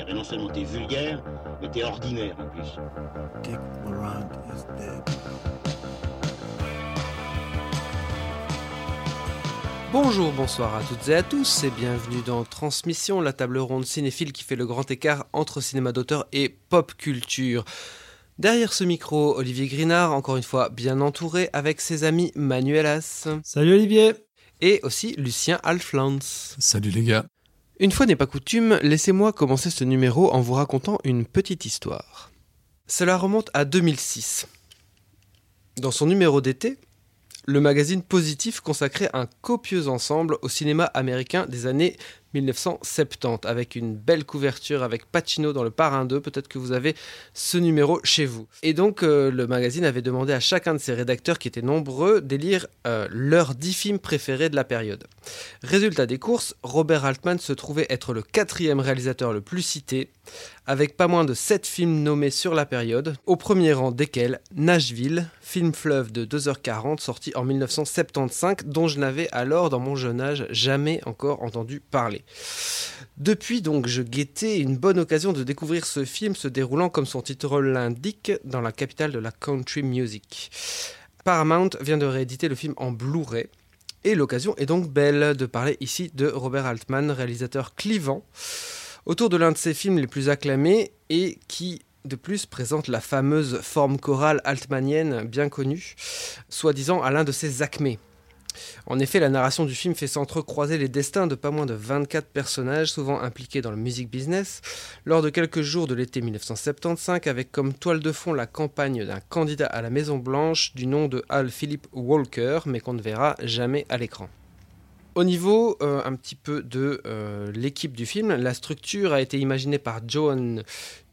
Eh ben non seulement t'es vulgaire, mais t'es ordinaire en plus. Dick Laurent is dead. Bonjour, bonsoir à toutes et à tous et bienvenue dans Transmission, la table ronde cinéphile qui fait le grand écart entre cinéma d'auteur et pop culture. Derrière ce micro, Olivier Grinard, encore une fois bien entouré avec ses amis Manuelas Salut Olivier et aussi Lucien Alflans. Salut les gars. Une fois n'est pas coutume, laissez-moi commencer ce numéro en vous racontant une petite histoire. Cela remonte à 2006. Dans son numéro d'été, le magazine Positif consacrait un copieux ensemble au cinéma américain des années 1970, avec une belle couverture avec Pacino dans le Parrain 2. Peut-être que vous avez ce numéro chez vous. Et donc, euh, le magazine avait demandé à chacun de ses rédacteurs, qui étaient nombreux, d'élire euh, leurs 10 films préférés de la période. Résultat des courses, Robert Altman se trouvait être le quatrième réalisateur le plus cité, avec pas moins de 7 films nommés sur la période, au premier rang desquels Nashville, film fleuve de 2h40 sorti en 1975, dont je n'avais alors dans mon jeune âge jamais encore entendu parler. Depuis donc, je guettais une bonne occasion de découvrir ce film se déroulant comme son titre l'indique dans la capitale de la country music. Paramount vient de rééditer le film en Blu-ray. Et l'occasion est donc belle de parler ici de Robert Altman, réalisateur clivant, autour de l'un de ses films les plus acclamés et qui, de plus, présente la fameuse forme chorale altmanienne bien connue, soi-disant à l'un de ses acmés. En effet, la narration du film fait s'entrecroiser les destins de pas moins de 24 personnages, souvent impliqués dans le music business, lors de quelques jours de l'été 1975, avec comme toile de fond la campagne d'un candidat à la Maison Blanche du nom de Al Philip Walker, mais qu'on ne verra jamais à l'écran. Au niveau euh, un petit peu de euh, l'équipe du film, la structure a été imaginée par Joan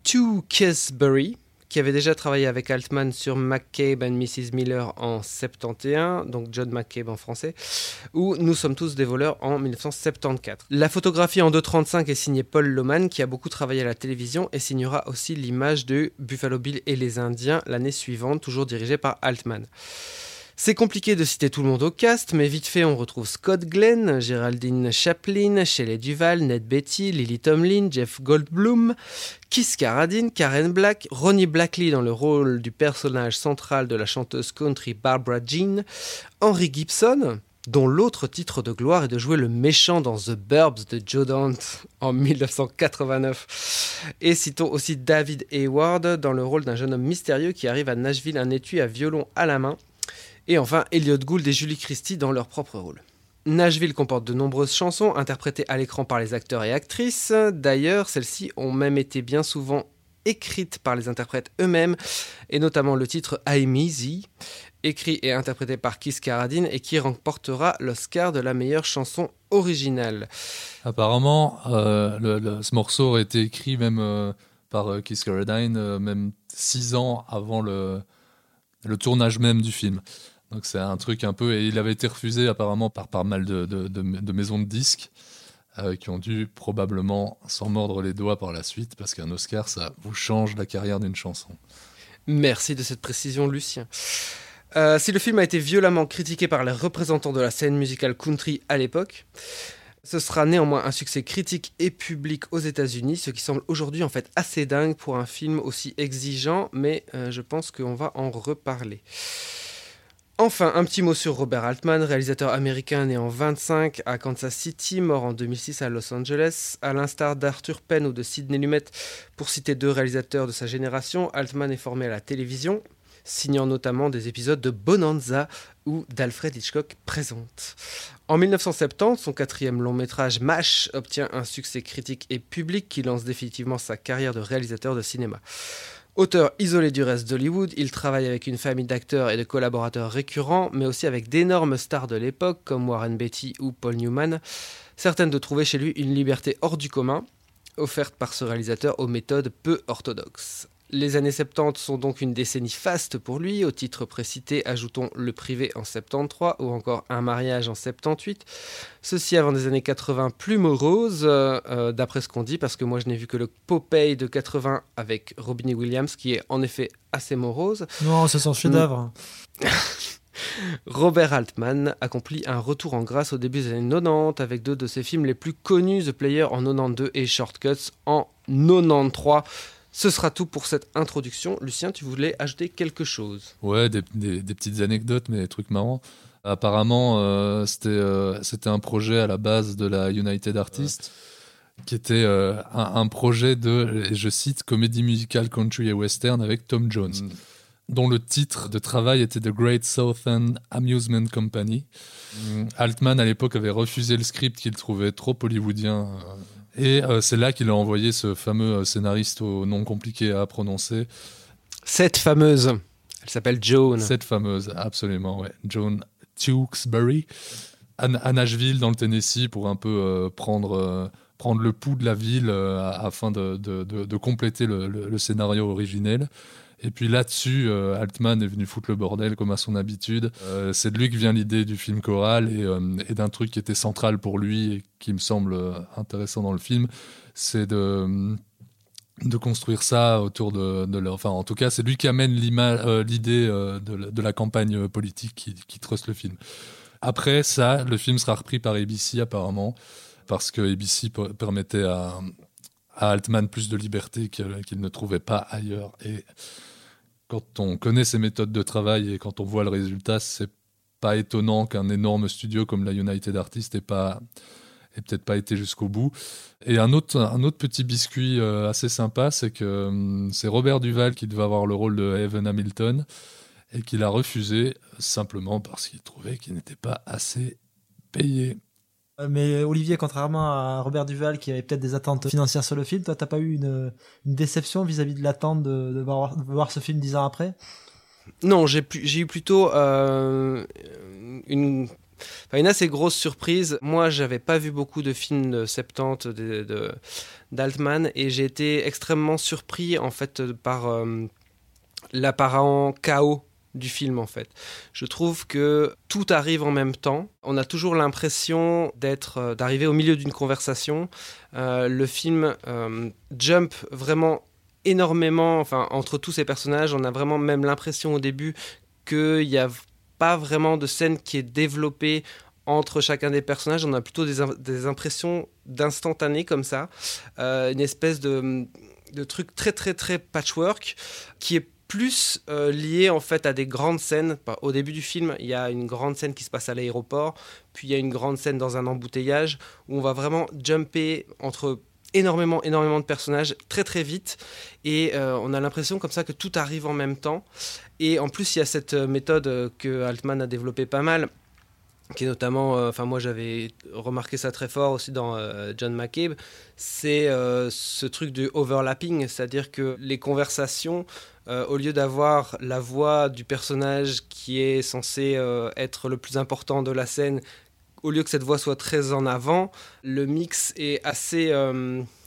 Tewkesbury, qui avait déjà travaillé avec Altman sur McCabe and Mrs. Miller en 71, donc John McCabe en français, ou Nous sommes tous des voleurs en 1974. La photographie en 2.35 est signée Paul Loman, qui a beaucoup travaillé à la télévision et signera aussi l'image de Buffalo Bill et les Indiens l'année suivante, toujours dirigée par Altman. C'est compliqué de citer tout le monde au cast, mais vite fait on retrouve Scott Glenn, Géraldine Chaplin, Shelley Duval, Ned Betty, Lily Tomlin, Jeff Goldblum, Kiss Carradine, Karen Black, Ronnie Blackley dans le rôle du personnage central de la chanteuse country Barbara Jean, Henry Gibson, dont l'autre titre de gloire est de jouer le méchant dans The Burbs de Joe Dante en 1989. Et citons aussi David Hayward dans le rôle d'un jeune homme mystérieux qui arrive à Nashville un étui à violon à la main et enfin Elliot Gould et Julie Christie dans leur propre rôle. Nashville comporte de nombreuses chansons interprétées à l'écran par les acteurs et actrices. D'ailleurs, celles-ci ont même été bien souvent écrites par les interprètes eux-mêmes, et notamment le titre I'm Easy, écrit et interprété par Kiss Carradine et qui remportera l'Oscar de la meilleure chanson originale. Apparemment, euh, ce morceau aurait été écrit même euh, par euh, Keith Carradine, euh, même six ans avant le tournage même du film. Donc c'est un truc un peu... Et il avait été refusé apparemment par pas mal de, de- maisons de disques euh, qui ont dû probablement s'en mordre les doigts par la suite parce qu'un Oscar, ça vous change la carrière d'une chanson. Merci de cette précision, Lucien. Euh, si le film a été violemment critiqué par les représentants de la scène musicale country à l'époque, ce sera néanmoins un succès critique et public aux États-Unis, ce qui semble aujourd'hui en fait assez dingue pour un film aussi exigeant, mais euh, je pense qu'on va en reparler. Enfin, un petit mot sur Robert Altman, réalisateur américain né en 25 à Kansas City, mort en 2006 à Los Angeles. À l'instar d'Arthur Penn ou de Sidney Lumet, pour citer deux réalisateurs de sa génération, Altman est formé à la télévision, signant notamment des épisodes de Bonanza ou d'Alfred Hitchcock présente. En 1970, son quatrième long métrage MASH obtient un succès critique et public qui lance définitivement sa carrière de réalisateur de cinéma. Auteur isolé du reste d'Hollywood, il travaille avec une famille d'acteurs et de collaborateurs récurrents, mais aussi avec d'énormes stars de l'époque comme Warren Beatty ou Paul Newman, certaines de trouver chez lui une liberté hors du commun, offerte par ce réalisateur aux méthodes peu orthodoxes. Les années 70 sont donc une décennie faste pour lui. Au titre précité, ajoutons Le Privé en 73 ou encore Un mariage en 78. Ceci avant des années 80 plus moroses, euh, euh, d'après ce qu'on dit, parce que moi je n'ai vu que le Popeye de 80 avec Robin Williams, qui est en effet assez morose. Non, c'est son chef-d'œuvre. Robert Altman accomplit un retour en grâce au début des années 90 avec deux de ses films les plus connus, The Player en 92 et Shortcuts en 93. Ce sera tout pour cette introduction. Lucien, tu voulais ajouter quelque chose Ouais, des, des- des petites anecdotes, mais des trucs marrants. Apparemment, euh, c'était euh, c'était un projet à la base de la United Artists, qui était euh, un, un projet de, je cite, comédie musicale country et western avec Tom Jones, Mm. dont le titre de travail était The Great Southern Amusement Company. Mm. Altman, à l'époque, avait refusé le script qu'il trouvait trop hollywoodien. Et euh, c'est là qu'il a envoyé ce fameux euh, scénariste au nom compliqué à prononcer, Cette fameuse, elle s'appelle Joan. Cette fameuse, absolument, ouais. Joan Tewksbury, à, à Nashville, dans le Tennessee, pour un peu euh, prendre, euh, prendre le pouls de la ville afin de, de- de- de compléter le, le- le scénario originel. Et puis là-dessus, euh, Altman est venu foutre le bordel comme à son habitude. Euh, c'est de lui que vient l'idée du film choral et, euh, et d'un truc qui était central pour lui et qui me semble intéressant dans le film, c'est de construire ça autour de. Enfin, en tout cas, c'est lui qui amène l'idée de, la- campagne politique qui, qui truste le film. Après ça, le film sera repris par ABC apparemment, parce que ABC per- permettait à, à Altman plus de liberté qu'il ne trouvait pas ailleurs. Et quand on connaît ses méthodes de travail et quand on voit le résultat, c'est pas étonnant qu'un énorme studio comme la United Artists ait pas peut-être pas été jusqu'au bout. Et un autre, un autre petit biscuit euh, assez sympa, c'est que hum, c'est Robert Duval qui devait avoir le rôle de Evan Hamilton et qu'il a refusé simplement parce qu'il trouvait qu'il n'était pas assez payé. Euh, Mais Olivier, contrairement à Robert Duval qui avait peut-être des attentes financières sur le film, toi, t'as pas eu une, déception vis-à-vis de l'attente de, voir, ce film dix ans après? Non, j'ai eu plutôt euh, une, assez grosse surprise. Moi, j'avais pas vu beaucoup de films de 70 de, de- d'Altman et j'ai été extrêmement surpris en fait par euh, l'apparent chaos du film en fait. Je trouve que tout arrive en même temps. On a toujours l'impression d'être, euh, d'arriver au milieu d'une conversation. Euh, le film euh, jump vraiment énormément, enfin entre tous ces personnages, on a vraiment même l'impression au début qu'il n'y a pas vraiment de scène qui est développée entre chacun des personnages. On a plutôt des, des impressions d'instantané comme ça, une espèce de, de truc très très très patchwork qui est plus euh, lié en fait à des grandes scènes. Au début du film, il y a une grande scène qui se passe à l'aéroport, puis il y a une grande scène dans un embouteillage où on va vraiment jumper entre énormément, énormément de personnages très très vite et euh, on a l'impression comme ça que tout arrive en même temps. Et en plus, il y a cette euh, méthode que Altman a développée pas mal, qui est notamment, euh, enfin moi j'avais remarqué ça très fort aussi dans euh, John McCabe, c'est euh, ce truc du overlapping, c'est-à-dire que les conversations, au lieu d'avoir la voix du personnage qui est censé être le plus important de la scène, au lieu que cette voix soit très en avant, le mix est assez,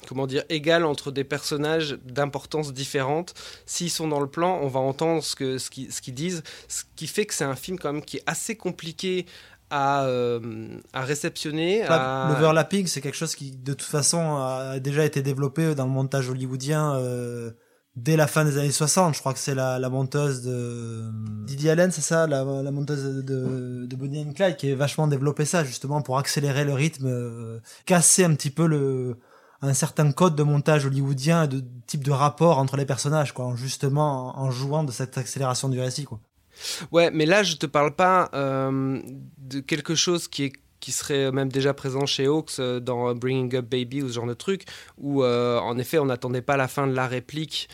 comment dire, égal entre des personnages d'importance différente. S'ils sont dans le plan, on va entendre ce qu'ils ce qu'ils disent, ce qui fait que c'est un film quand même qui est assez compliqué à, euh, à réceptionner. à- L'overlapping, c'est quelque chose qui, de toute façon, a déjà été développé dans le montage hollywoodien euh, dès la fin des années 60. Je crois que c'est la, la monteuse de Didi Allen, c'est ça, la, la monteuse de, de, Bonnie and Clyde, qui est vachement développé ça, justement, pour accélérer le rythme, euh, casser un petit peu le un certain code de montage hollywoodien et de type de rapport entre les personnages, quoi, en justement en, en jouant de cette accélération du récit, quoi. Ouais, mais là, je te parle pas euh, de quelque chose qui est qui serait même déjà présent chez Hawks euh, dans Bringing Up Baby ou ce genre de truc, où euh, en effet on n'attendait pas la fin de la réplique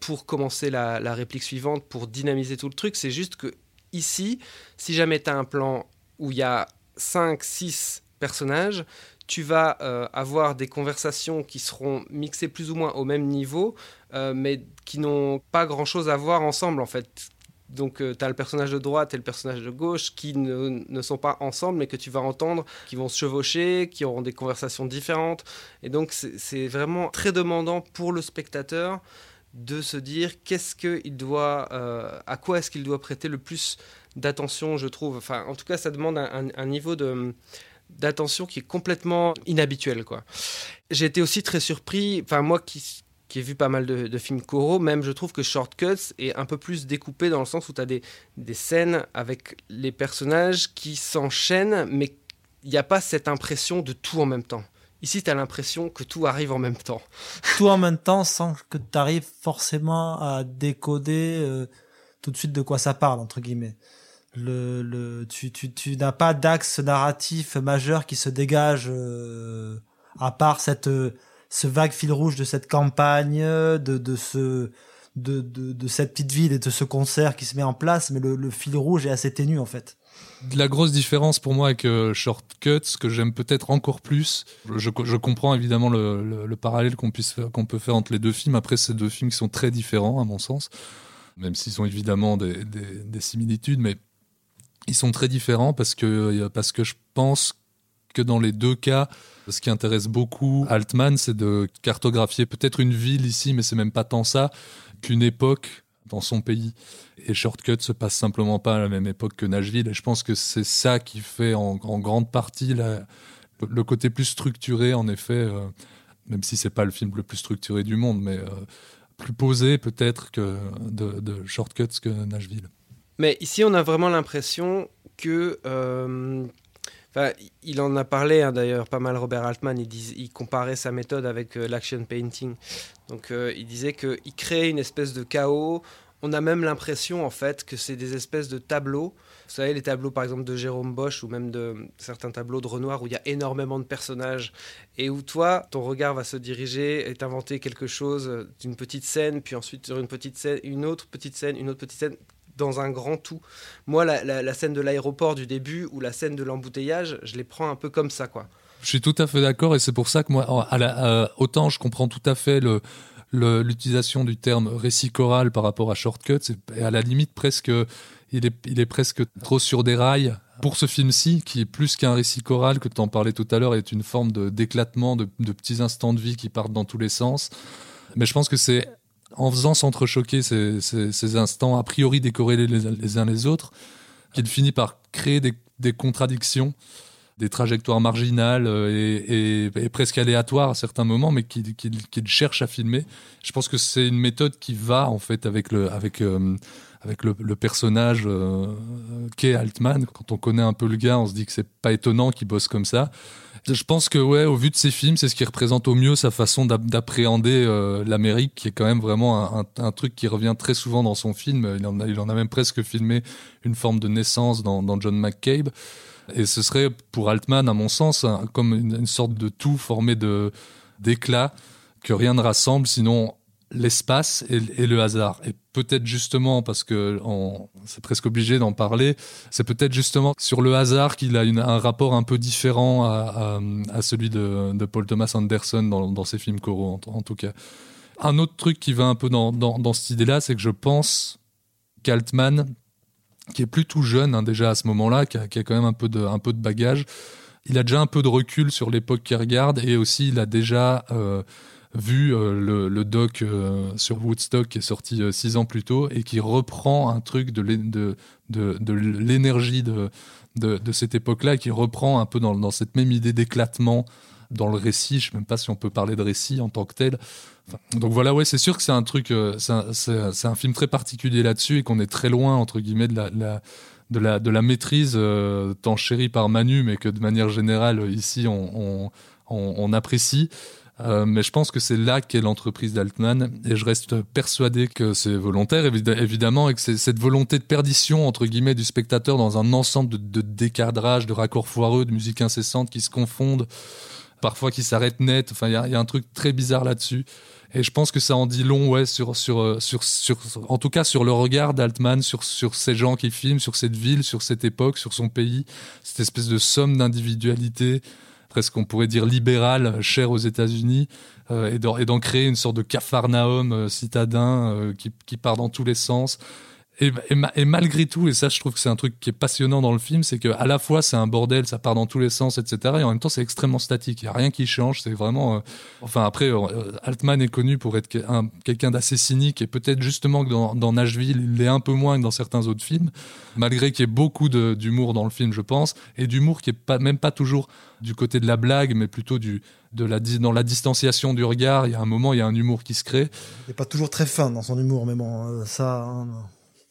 pour commencer la, réplique suivante, pour dynamiser tout le truc. C'est juste que ici, si jamais tu as un plan où il y a 5, 6 personnages, tu vas avoir des conversations qui seront mixées plus ou moins au même niveau, mais qui n'ont pas grand-chose à voir ensemble en fait. Donc tu as le personnage de droite et le personnage de gauche qui ne, ne sont pas ensemble mais que tu vas entendre, qui vont se chevaucher, qui auront des conversations différentes. Et donc c'est c'est vraiment très demandant pour le spectateur de se dire qu'est-ce qu'il doit, euh, à quoi est-ce qu'il doit prêter le plus d'attention, je trouve. Enfin, en tout cas, ça demande un, un niveau de d'attention qui est complètement inhabituel, quoi. J'ai été aussi très surpris. Enfin, moi qui qui ai vu pas mal de, films coraux, même je trouve que Shortcuts est un peu plus découpé dans le sens où tu as des, des scènes avec les personnages qui s'enchaînent, mais il n'y a pas cette impression de tout en même temps. Ici, tu as l'impression que tout arrive en même temps. Tout en même temps sans que tu arrives forcément à décoder euh, tout de suite de quoi ça parle, entre guillemets. Le, le, tu tu, tu n'as pas d'axe narratif majeur qui se dégage euh, à part cette euh, ce vague fil rouge de cette campagne, de, de ce de, de, de cette petite ville et de ce concert qui se met en place, mais le, fil rouge est assez ténu en fait. La grosse différence pour moi avec euh, Shortcuts, que j'aime peut-être encore plus, je, je comprends évidemment le, le, le parallèle qu'on puisse qu'on peut faire entre les deux films. Après, c'est deux films sont très différents à mon sens, même s'ils ont évidemment des, des, des, similitudes, mais ils sont très différents parce que parce que je pense que dans les deux cas, ce qui intéresse beaucoup Altman, c'est de cartographier peut-être une ville ici, mais c'est même pas tant ça qu'une époque dans son pays. Et Shortcut se passe simplement pas à la même époque que Nashville. Et je pense que c'est ça qui fait en, grande partie le côté plus structuré, en effet, euh, même si c'est pas le film le plus structuré du monde, mais euh, plus posé peut-être que de, de Shortcuts que Nashville. Mais ici, on a vraiment l'impression que euh, Il en a parlé hein, d'ailleurs pas mal Robert Altman. Il, comparait sa méthode avec euh, l'action painting. Donc euh, il disait qu'il crée une espèce de chaos. On a même l'impression en fait que c'est des espèces de tableaux. Vous savez les tableaux par exemple de Jérôme Bosch ou même de certains tableaux de Renoir où il y a énormément de personnages et où toi ton regard va se diriger et t'inventer quelque chose d'une petite scène puis ensuite sur une petite scène une autre petite scène une autre petite scène dans un grand tout. Moi, la, scène de l'aéroport du début ou la scène de l'embouteillage, je les prends un peu comme ça, quoi. Je suis tout à fait d'accord et c'est pour ça que moi, autant je comprends tout à fait l'utilisation du terme récit choral par rapport à shortcuts et à la limite presque il est, presque trop sur des rails pour ce film-ci qui est plus qu'un récit choral que tu en parlais tout à l'heure est une forme d'éclatement de petits instants de vie qui partent dans tous les sens mais je pense que c'est en faisant s'entrechoquer ces, ces, instants a priori décorrélés les, uns les autres, qu'il finit par créer des, des, contradictions, des trajectoires marginales et, et, et, presque aléatoires à certains moments, mais qu'il qu qu cherche à filmer. Je pense que c'est une méthode qui va en fait avec le avec euh, avec le, personnage euh, qu'est Altman. Quand on connaît un peu le gars, on se dit que c'est pas étonnant qu'il bosse comme ça. Je pense que ouais, au vu de ces films, c'est ce qui représente au mieux sa façon d'appréhender euh, l'Amérique, qui est quand même vraiment un, truc qui revient très souvent dans son film. Il en a, il en a même presque filmé une forme de naissance dans, John McCabe. Et ce serait pour Altman, à mon sens, comme une, une, sorte de tout formé de d'éclats que rien ne rassemble, sinon l'espace et, le hasard. Et peut-être justement, parce que c'est presque obligé d'en parler, c'est peut-être justement sur le hasard qu'il a un rapport un peu différent à, celui de, Paul Thomas Anderson dans, ses films coraux, en, tout cas. Un autre truc qui va un peu dans, dans, cette idée-là, c'est que je pense qu'Altman, qui est plus tout jeune hein, déjà à ce moment-là, qui, qui, a quand même un peu de, un peu de bagage, il a déjà un peu de recul sur l'époque qu'il regarde et aussi il a déjà... Euh, vu euh, le, doc euh, sur Woodstock qui est sorti euh, six ans plus tôt et qui reprend un truc de, l'énergie de, de, de cette époque-là, qui reprend un peu dans, dans cette même idée d'éclatement dans le récit. Je sais même pas si on peut parler de récit en tant que tel. Donc voilà, ouais, c'est sûr que c'est un truc, c'est un, film très particulier là-dessus et qu'on est très loin entre guillemets de la, de la, de la maîtrise tant chérie par Manu, mais que de manière générale ici on, on apprécie. Euh, mais je pense que c'est là qu'est l'entreprise d'Altman et je reste persuadé que c'est volontaire évidemment et que c'est cette volonté de perdition entre guillemets du spectateur dans un ensemble de, de de raccords foireux, de musique incessante qui se confondent, parfois qui s'arrêtent net. Enfin, il y, a, un truc très bizarre là-dessus. Et je pense que ça en dit long, ouais, sur, sur, sur, sur, en tout cas sur le regard d'Altman, sur, sur ces gens qui filment, sur cette ville, sur cette époque, sur son pays, cette espèce de somme d'individualité, presque on pourrait dire libéral, cher aux États-Unis, euh, et d'en créer une sorte de capharnaüm euh, citadin euh, qui, part dans tous les sens. Et, et, ma- et malgré tout, et ça, je trouve que c'est un truc qui est passionnant dans le film, c'est que à la fois c'est un bordel, ça part dans tous les sens, etc. Et en même temps, c'est extrêmement statique. Il y a rien qui change. C'est vraiment. euh, enfin, après, euh, Altman est connu pour être que- un- quelqu'un d'assez cynique et peut-être justement que dans, dans Nashville, il l'est un peu moins que dans certains autres films, malgré qu'il y ait beaucoup d'humour dans le film, je pense, et d'humour qui est même pas toujours du côté de la blague, mais plutôt du dans la distanciation du regard. Il y a un moment, il y a un humour qui se crée. Il est pas toujours très fin dans son humour, mais bon, euh, ça. hein.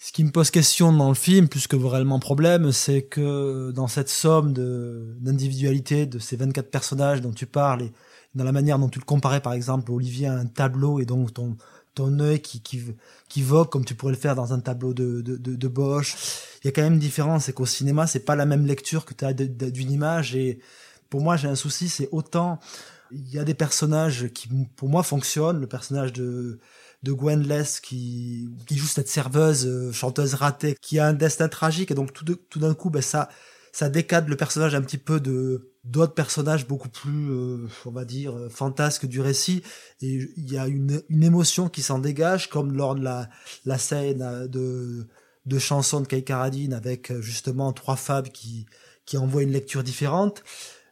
Ce qui me pose question dans le film, plus que réellement problème, c'est que dans cette somme de d'individualité de ces 24 personnages dont tu parles, et dans la manière dont tu le comparais par exemple, Olivier, à un tableau, et donc ton ton œil qui, qui, qui vogue comme tu pourrais le faire dans un tableau de, de, de, de Bosch. Il y a quand même une différence, c'est qu'au cinéma, c'est pas la même lecture que tu as de- de- d'une image. Et pour moi, j'ai un souci, c'est autant il y a des personnages qui, pour moi, fonctionnent. Le personnage de de Gwen Less qui, qui joue cette serveuse, euh, chanteuse ratée, qui a un destin tragique et donc tout, d'un coup, ben ça, ça décadre le personnage un petit peu de d'autres personnages beaucoup plus, euh, on va dire, euh, fantasques du récit. Et il y a une, une émotion qui s'en dégage, comme lors de la, la scène euh, de, de chansons de Kay Karadine avec justement trois femmes qui, qui envoient une lecture différente.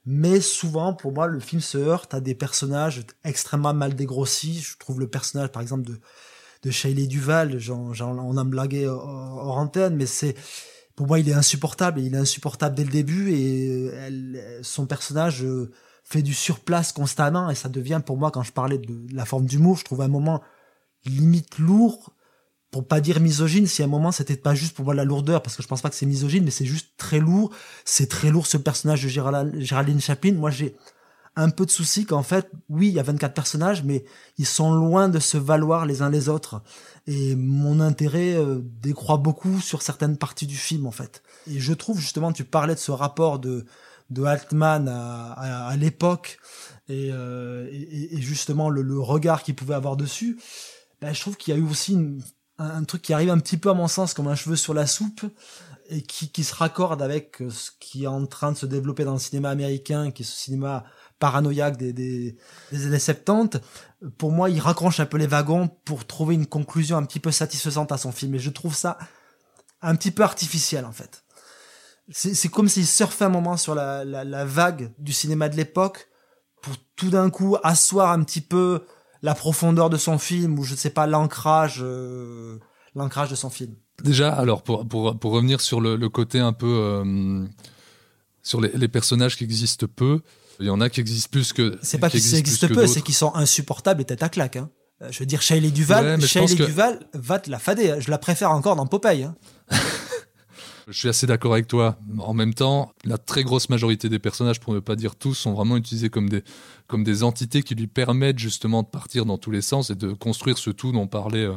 Mais souvent, pour moi, le film se heurte à des personnages extrêmement mal dégrossis. Je trouve le personnage, par exemple, de, de Shelley Duval, j'en, j'en- on en blaguait hors, antenne, mais c'est, pour moi, il est insupportable. Il est insupportable dès le début et son personnage euh, fait du surplace constamment et ça devient, pour moi, quand je parlais de la forme d'humour, je trouve un moment limite lourd, pour pas dire misogyne, si à un moment c'était pas juste pour moi la lourdeur, parce que je pense pas que c'est misogyne, mais c'est juste très lourd. C'est très lourd ce personnage de Gérald- Géraldine Chaplin. Moi, j'ai un peu de souci qu'en fait, oui, il y a 24 personnages, mais ils sont loin de se valoir les uns les autres. Et mon intérêt euh, décroît beaucoup sur certaines parties du film, en fait. Et je trouve justement, tu parlais de ce rapport de de Altman à, à, à l'époque et, euh, et, et justement le, le regard qu'il pouvait avoir dessus. Ben, je trouve qu'il y a eu aussi une- un, truc qui arrive un petit peu à mon sens comme un cheveu sur la soupe et qui, qui se raccorde avec euh, ce qui est en train de se développer dans le cinéma américain, qui est ce cinéma paranoïaque des, des, des années 70. Pour moi, il raccroche un peu les wagons pour trouver une conclusion un petit peu satisfaisante à son film. Et je trouve ça un petit peu artificiel, en fait. C'est c'est comme s'il surfait un moment sur la, la, la vague du cinéma de l'époque pour tout d'un coup asseoir un petit peu la profondeur de son film ou je ne sais pas l'ancrage euh, l'ancrage de son film. Déjà, alors pour, pour, pour revenir sur le, le côté un peu euh, sur les, les personnages qui existent peu, il y en a qui existent plus que. C'est pas qui qu'ils existent existent peu, c'est qu'ils sont insupportables et tête à claque. Hein. Euh, Je veux dire, Shelley Duval, Ouais, Shelley que- Duval va te la fader. hein. Je la préfère encore dans Popeye. Hein. Je suis assez d'accord avec toi. En même temps, la très grosse majorité des personnages, pour ne pas dire tous, sont vraiment utilisés comme des, comme des entités qui lui permettent justement de partir dans tous les sens et de construire ce tout dont parlait. euh,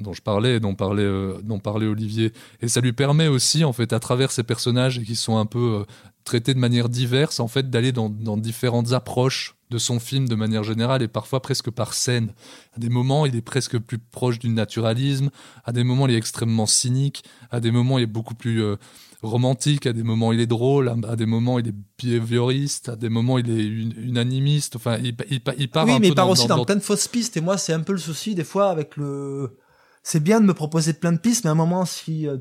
dont je parlais et dont parlait, euh, dont parlait Olivier. Et ça lui permet aussi, en fait, à travers ces personnages qui sont un peu euh, traités de manière diverse, en fait, d'aller dans, dans différentes approches de son film de manière générale et parfois presque par scène. À des moments, il est presque plus proche du naturalisme. À des moments, il est extrêmement cynique. À des moments, il est beaucoup plus euh, romantique. À des moments, il est drôle. À, à des moments, il est behavioriste. À des moments, il est un- unanimiste. Enfin, il, il, il part oui, un mais peu il part dans, aussi dans, dans- plein de fausses pistes. Et moi, c'est un peu le souci des fois avec le. C'est bien de me proposer plein de pistes, mais à un moment, si euh,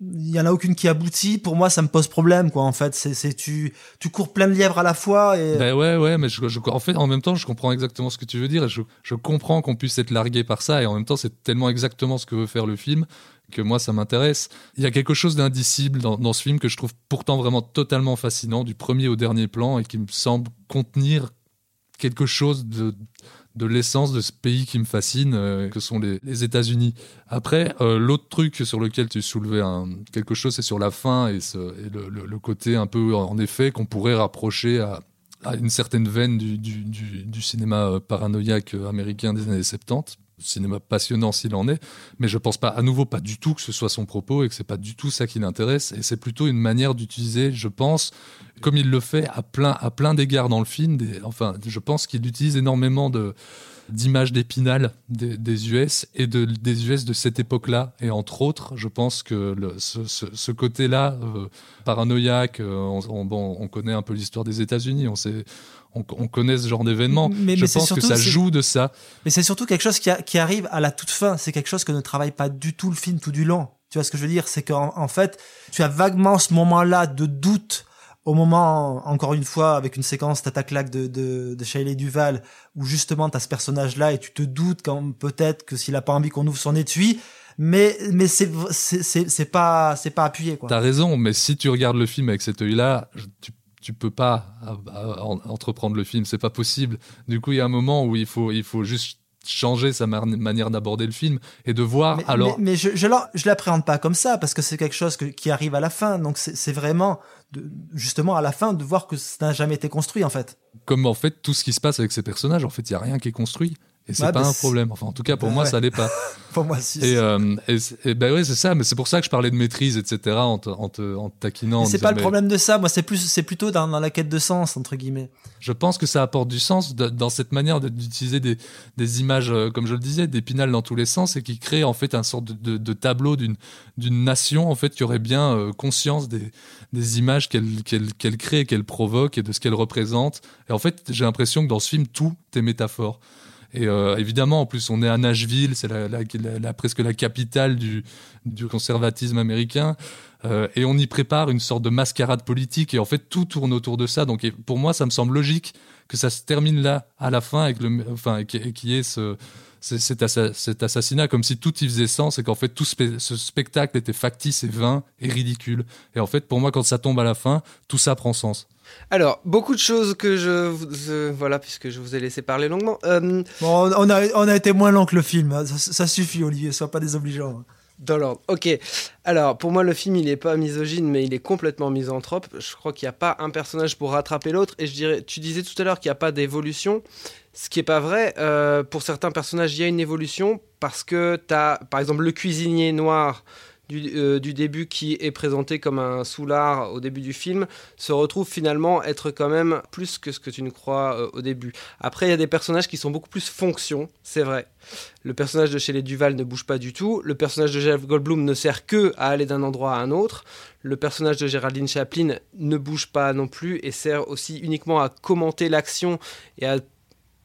il y en a aucune qui aboutit, pour moi, ça me pose problème, quoi. En fait, c'est tu tu cours plein de lièvres à la fois et. Ben ouais, ouais, mais je, je- en fait, en même temps, je comprends exactement ce que tu veux dire et je, je comprends qu'on puisse être largué par ça et en même temps, c'est tellement exactement ce que veut faire le film que moi, ça m'intéresse. Il y a quelque chose d'indicible dans ce film que je trouve pourtant vraiment totalement fascinant, du premier au dernier plan et qui me semble contenir quelque chose de de l'essence de ce pays qui me fascine, euh, que sont les, États-Unis. Après, euh, l'autre truc sur lequel tu soulevais quelque chose, c'est sur la fin et, le, côté un peu, en effet, qu'on pourrait rapprocher à, une certaine veine du, cinéma euh, paranoïaque américain des années 70. Cinéma passionnant s'il en est, mais je pense pas, à nouveau, pas du tout que ce soit son propos et que c'est pas du tout ça qui l'intéresse. Et c'est plutôt une manière d'utiliser, je pense, comme il le fait à plein, à plein d'égards dans le film. Enfin, je pense qu'il utilise énormément d'images d'épinal des, US et de, des US de cette époque-là. Et entre autres, je pense que ce, côté-là, euh, paranoïaque, euh, on, bon, on connaît un peu l'histoire des États-Unis, on, sait, on, on connaît ce genre d'événement. Mais- Je mais pense que surtout- ça joue de ça. Mais c'est surtout quelque chose qui, a- qui arrive à la toute fin. C'est quelque chose que ne travaille pas du tout le film tout du long. Tu vois ce que je veux dire? C'est qu'en en fait, tu as vaguement ce moment-là de doute au moment, encore une fois, avec une séquence t'attaque de, de, de Shelley Duval, où justement t'as ce personnage-là et tu te doutes quand peut-être que s'il a pas envie qu'on ouvre son étui, mais mais c'est c'est c'est pas c'est pas appuyé quoi. T'as raison, mais si tu regardes le film avec cet œil-là, tu tu peux pas entreprendre le film, c'est pas possible. Du coup, il y a un moment où il faut il faut juste changer sa manière d'aborder le film et de voir alors mais, je je l'appréhende pas comme ça parce que c'est quelque chose qui arrive à la fin. Donc c'est vraiment de, justement à la fin de voir que ça n'a jamais été construit en fait. Comme en fait tout ce qui se passe avec ces personnages en fait il y a rien qui est construit et c'est pas un problème. Enfin, en tout cas, pour bah moi, ça l'est pas. pour moi, si. Et, euh, et, ben ouais, c'est ça. Mais c'est pour ça que je parlais de maîtrise, etc. En te, en te, en taquinant. C'est pas le problème de ça. Moi, c'est plus, c'est plutôt dans, dans, la quête de sens entre guillemets. Je pense que ça apporte du sens dans cette manière d'utiliser des, des images, euh, comme je le disais, d'épinal dans tous les sens et qui crée en fait un sorte de, de, tableau d'une d'une nation en fait qui aurait bien euh, conscience des, des images qu'elle qu'elle qu'elle crée, qu'elle provoque et de ce qu'elle représente. Et en fait, j'ai l'impression que dans ce film, tout est métaphore. Et euh, évidemment, en plus, on est à Nashville, c'est la, presque la capitale du conservatisme américain. Euh, et on y prépare une sorte de mascarade politique. Et en fait, tout tourne autour de ça. Donc, pour moi, ça me semble logique que ça se termine là, à la fin, avec le, enfin, qui est ce, cet, cet, assassinat, comme si tout y faisait sens et qu'en fait, tout ce spectacle était factice et vain et ridicule. Et en fait, pour moi, quand ça tombe à la fin, tout ça prend sens. Alors, beaucoup de choses que je, voilà, puisque je vous ai laissé parler longuement. Euh, bon, on a, on a été moins long que le film. Hein. Ça, suffit, Olivier. Sois pas désobligeant. Dans l'ordre. Ok. Alors, pour moi, le film, il n'est pas misogyne, mais il est complètement misanthrope. Je crois qu'il n'y a pas un personnage pour rattraper l'autre. Et je dirais, tu disais tout à l'heure qu'il n'y a pas d'évolution. Ce qui n'est pas vrai. Euh, pour certains personnages, il y a une évolution parce que tu as, par exemple, le cuisinier noir euh, du, début qui est présenté comme un soulard au début du film se retrouve finalement être quand même plus que ce que tu ne crois euh, au début. Après, il y a des personnages qui sont beaucoup plus fonction, c'est vrai. Le personnage de Shelley Duval ne bouge pas du tout. Le personnage de Jeff Goldblum ne sert que à aller d'un endroit à un autre. Le personnage de Geraldine Chaplin ne bouge pas non plus et sert aussi uniquement à commenter l'action et à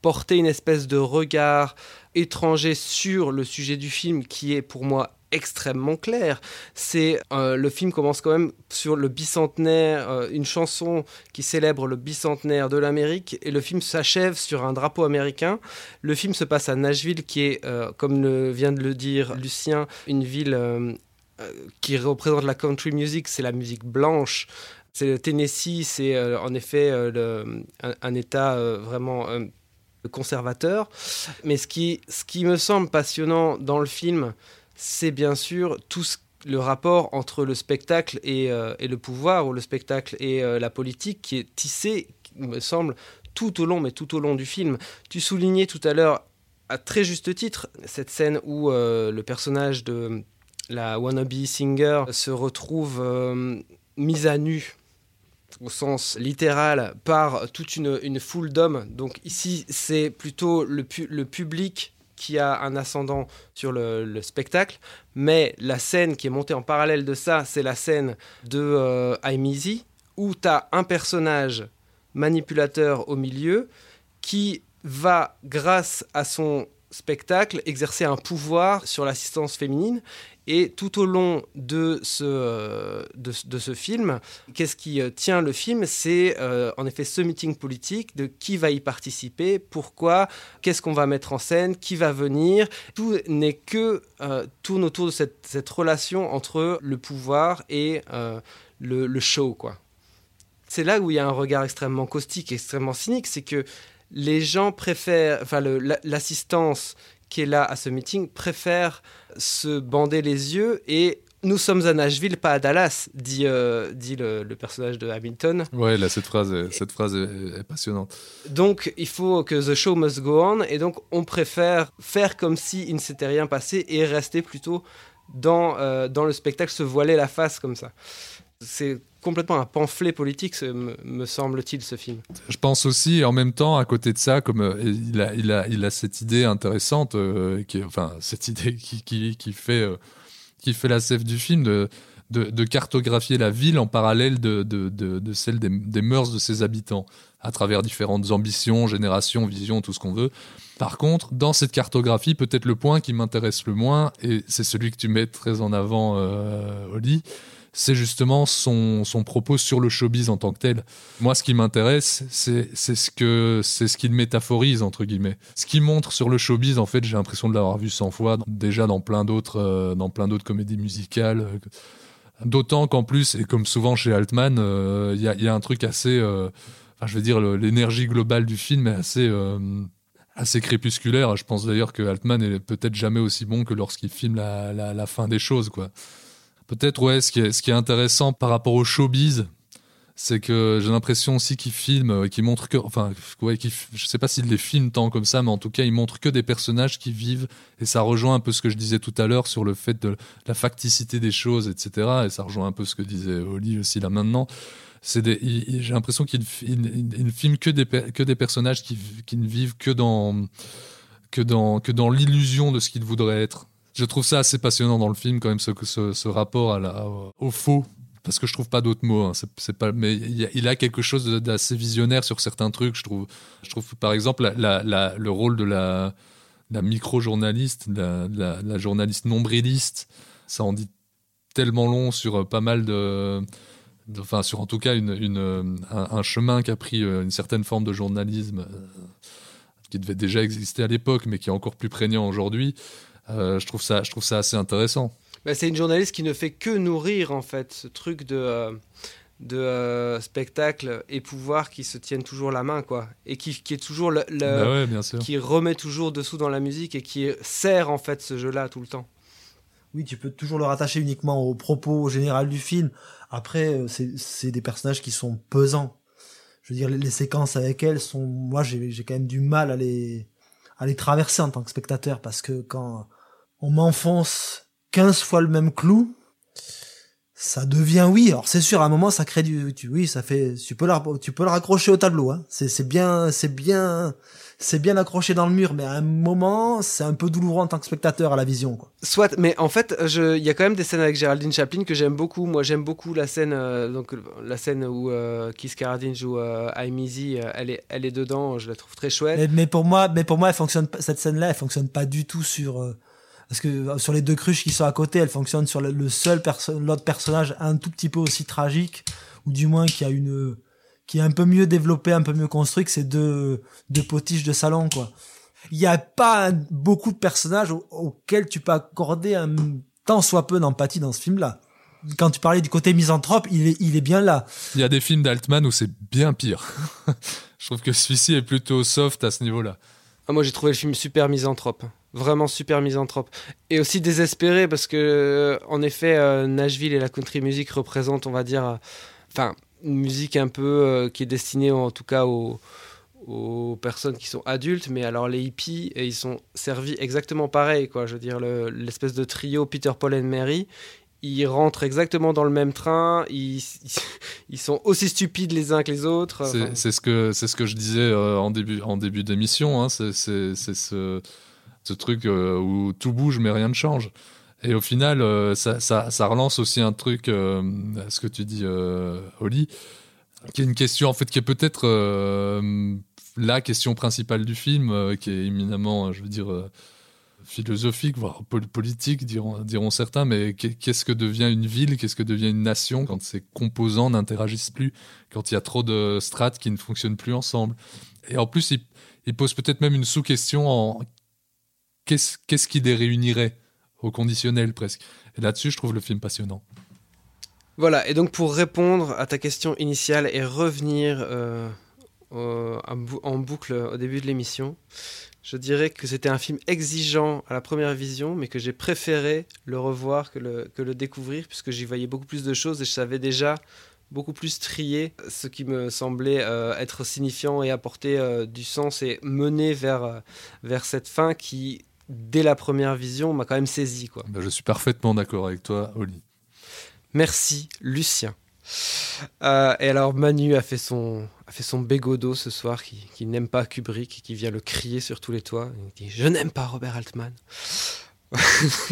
porter une espèce de regard étranger sur le sujet du film qui est pour moi extrêmement clair. C'est euh, le film commence quand même sur le bicentenaire, euh, une chanson qui célèbre le bicentenaire de l'Amérique, et le film s'achève sur un drapeau américain. Le film se passe à Nashville, qui est, euh, comme vient de le dire Lucien, une ville qui représente la country music, c'est la musique blanche. C'est le Tennessee, c'est en effet un, un, État vraiment conservateur. Mais ce qui, ce qui me semble passionnant dans le film, c'est bien sûr tout le rapport entre le spectacle euh, et, le pouvoir, ou le spectacle et euh, la politique, qui est tissé, me semble, tout au long, mais tout au long du film. Tu soulignais tout à l'heure, à très juste titre, cette scène où euh, le personnage de la wannabe singer se retrouve mise à nu au sens littéral par toute une, foule d'hommes. Donc ici, c'est plutôt le public qui a un ascendant sur le, spectacle, mais la scène qui est montée en parallèle de ça, c'est la scène de euh, I'm Easy, où tu as un personnage manipulateur au milieu qui va, grâce à son spectacle, exercer un pouvoir sur l'assistance féminine et tout au long de ce, euh, de, ce film, qu'est-ce qui euh, tient le film C'est euh, en effet ce meeting politique de qui va y participer, pourquoi, qu'est-ce qu'on va mettre en scène, qui va venir. Tout n'est que tourne autour de cette, cette, relation entre le pouvoir et le, le, show, quoi. C'est là où il y a un regard extrêmement caustique, extrêmement cynique, c'est que les gens préfèrent, enfin l'assistance qui est là à ce meeting préfère se bander les yeux et nous sommes à Nashville, pas à Dallas, dit, euh, dit le, personnage de Hamilton. Ouais, là, cette phrase, est, cette phrase est, passionnante. Donc, il faut que the show must go on, et donc on préfère faire comme s'il il ne s'était rien passé et rester plutôt dans, euh, dans le spectacle, se voiler la face comme ça. C'est complètement un pamphlet politique, me, semble-t-il, ce film. Je pense aussi, en même temps, à côté de ça, comme euh, il, a, il, a, il a cette idée intéressante, euh, qui, enfin, cette idée qui, qui, fait, euh, qui fait la sève du film, de, de, de cartographier la ville en parallèle de, de, de, de celle des, des mœurs de ses habitants, à travers différentes ambitions, générations, visions, tout ce qu'on veut. Par contre, dans cette cartographie, peut-être le point qui m'intéresse le moins, et c'est celui que tu mets très en avant, euh, Oli, c'est justement son, son propos sur le showbiz en tant que tel. Moi, ce qui m'intéresse, c'est ce que c'est ce qu'il métaphorise entre guillemets. Ce qu'il montre sur le showbiz, en fait, j'ai l'impression de l'avoir vu 100 fois déjà dans plein d'autres euh, dans plein d'autres comédies musicales. D'autant qu'en plus, et comme souvent chez Altman, euh, il y, y a un truc assez, euh, enfin, je veux dire, l'énergie globale du film est assez assez crépusculaire. Je pense d'ailleurs que Altman est peut-être jamais aussi bon que lorsqu'il filme la, la, la fin des choses, quoi. Peut-être, ouais, ce qui, est, ce qui est intéressant par rapport au showbiz, c'est que j'ai l'impression aussi qu'il filme, euh, qu'il montre que, enfin, ouais, je sais pas s'il les filme tant comme ça, mais en tout cas, il montre que des personnages qui vivent, et ça rejoint un peu ce que je disais tout à l'heure sur le fait de la facticité des choses, etc. Et ça rejoint un peu ce que disait Oli aussi là maintenant. J'ai l'impression qu'il f- il, il- il ne filme que des, que des personnages qui, qui ne vivent que dans, que dans, que dans l'illusion de ce qu'ils voudraient être. Je trouve ça assez passionnant dans le film, quand même, ce, ce, rapport au faux. Parce que je trouve pas d'autres mots. hein. C'est, pas, mais il a, a quelque chose d'assez visionnaire sur certains trucs. Je trouve, je trouve par exemple le rôle de la, la micro-journaliste, la, la, journaliste nombriliste, ça en dit tellement long sur euh, pas mal de, enfin sur en tout cas une, euh, un, chemin qu'a pris euh, une certaine forme de journalisme qui devait déjà exister à l'époque, mais qui est encore plus prégnant aujourd'hui. Euh, je trouve ça, je trouve ça assez intéressant. Bah, c'est une journaliste qui ne fait que nourrir en fait ce truc de, euh, de euh, spectacle et pouvoir qui se tiennent toujours la main quoi et qui, qui est toujours le, le- bah ouais, bien sûr. qui remet toujours dessous dans la musique et qui sert en fait ce jeu-là tout le temps. Oui, tu peux toujours le rattacher uniquement au propos général du film. Après, c'est des personnages qui sont pesants. Je veux dire, les, les séquences avec elle sont, moi, j'ai quand même du mal à les, à les traverser en tant que spectateur parce que quand on m'enfonce 15 fois le même clou, ça devient oui. Alors c'est sûr, à un moment, ça crée du, tu, oui, ça fait, tu peux le, tu peux le raccrocher au tableau, hein. C'est c'est bien, c'est bien, c'est bien accroché dans le mur, mais à un moment, c'est un peu douloureux en tant que spectateur à la vision, quoi. Soit, mais en fait, il y a quand même des scènes avec Géraldine Chaplin que j'aime beaucoup. Moi, j'aime beaucoup la scène, euh, donc la scène où euh, Kiss Carradine joue euh, I'm Easy. euh, elle est, elle est dedans. Je la trouve très chouette. Mais, mais pour moi, mais pour moi, elle fonctionne pas- cette scène-là, elle fonctionne pas du tout sur euh, parce que euh, sur les deux cruches qui sont à côté, elle fonctionne sur le, seul perso l'autre personnage un tout petit peu aussi tragique ou du moins qui a une qui est un peu mieux développé, un peu mieux construit que ces deux deux potiches de salon quoi. Il y a pas beaucoup de personnages au- auxquels tu peux accorder un tant soit peu d'empathie dans ce film-là. Quand tu parlais du côté misanthrope, il est, il est bien là. Il y a des films d'Altman où c'est bien pire. je trouve que celui-ci est plutôt soft à ce niveau-là. Ah, moi, j'ai trouvé le film super misanthrope. Vraiment super misanthrope. Et aussi désespéré parce que, euh, en effet, euh, Nashville et la country music représentent, on va dire, euh, enfin, une musique un peu euh, qui est destinée en tout cas aux, aux personnes qui sont adultes. Mais alors, les hippies, et ils sont servis exactement pareil, quoi. Je veux dire, le- l'espèce de trio Peter, Paul and Mary. Ils rentrent exactement dans le même train, ils, ils sont aussi stupides les uns que les autres. C'est ce que ce que je disais en début en début d'émission. Hein. C'est ce ce truc euh, où tout bouge mais rien ne change. Et au final, euh, ça, ça, relance aussi un truc, euh, ce que tu dis, Oli, qui est une question en fait qui est peut-être la question principale du film, qui est éminemment, je veux dire, philosophique, voire pol- politique, diront, diront certains. Mais qu'est- qu'est-ce que devient une ville Qu'est-ce que devient une nation quand ses composants n'interagissent plus Quand il y a trop de strates qui ne fonctionnent plus ensemble Et en plus, il, pose peut-être même une sous-question qu'est-ce qui les réunirait au conditionnel presque. Et là-dessus, je trouve le film passionnant. Voilà, et donc pour répondre à ta question initiale et revenir euh, en bou- en boucle au début de l'émission, je dirais que c'était un film exigeant à la première vision, mais que j'ai préféré le revoir que le, découvrir, puisque j'y voyais beaucoup plus de choses et je savais déjà beaucoup plus trier ce qui me semblait euh, être signifiant et apporter euh, du sens et mener vers cette fin qui, dès la première vision, m'a quand même saisi. Quoi. Ben, je suis parfaitement d'accord avec toi, Oli. Merci, Lucien. Euh, et alors, Manu a fait son, a fait son bégodo ce soir, qui, qui n'aime pas Kubrick, qui vient le crier sur tous les toits. Il dit Je n'aime pas Robert Altman.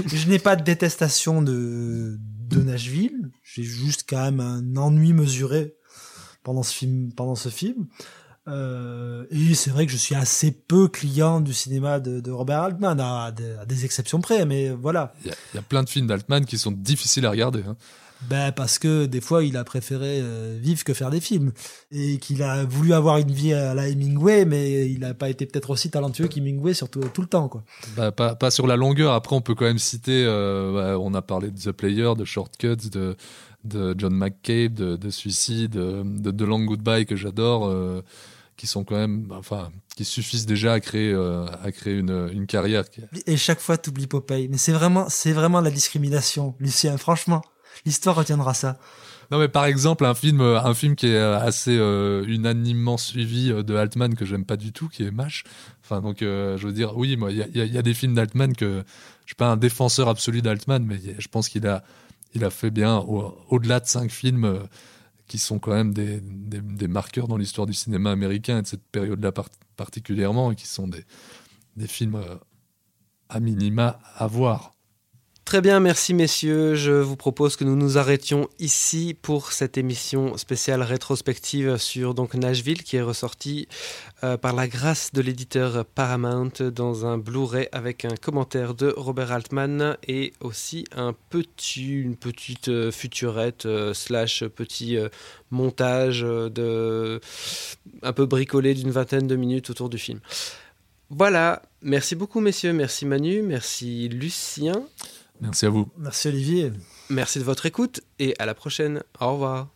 je n'ai pas de détestation de de Nashville. J'ai juste quand même un ennui mesuré pendant ce film. Pendant ce film. Euh, et c'est vrai que je suis assez peu client du cinéma de, de Robert Altman, à, à des- exceptions près, mais voilà. Il y, a- il y a plein de films d'Altman qui sont difficiles à regarder. hein. Ben parce que des fois il a préféré euh, vivre que faire des films et qu'il a voulu avoir une vie à la Hemingway, mais il n'a pas été peut-être aussi talentueux qu'Hemingway sur tout, tout le temps quoi. Pas, pas sur la longueur. Après, on peut quand même citer. euh, bah, on a parlé de The Player, de Shortcuts, de, de John McCabe, de, de Suicide, de, de The Long Goodbye que j'adore, euh, qui sont quand même, enfin, qui suffisent déjà à créer, euh, à créer une, une carrière. Et chaque fois t'oublies Popeye, mais c'est vraiment c'est vraiment la discrimination, Lucien. Franchement, l'histoire retiendra ça. Non, mais par exemple, un film, euh, un film qui est euh, assez euh, unanimement suivi euh, de Altman que j'aime pas du tout, qui est Mash. Enfin, donc, euh, je veux dire, oui, moi, il y y a- des films d'Altman que je suis pas un défenseur absolu d'Altman, mais je pense qu'il a, il a fait bien au- au-delà de cinq films euh, qui sont quand même des, marqueurs dans l'histoire du cinéma américain et de cette période-là par- particulièrement, et qui sont des, des films euh, à minima à voir. Très bien, merci messieurs. Je vous propose que nous nous arrêtions ici pour cette émission spéciale rétrospective sur donc Nashville qui est ressortie euh, par la grâce de l'éditeur Paramount dans un Blu-ray avec un commentaire de Robert Altman et aussi un petit, une petite euh, futurette euh, slash petit montage de un peu bricolé d'une vingtaine de minutes autour du film. Voilà, merci beaucoup messieurs, merci Manu, merci Lucien. Merci à vous. Merci Olivier. Merci de votre écoute et à la prochaine. Au revoir.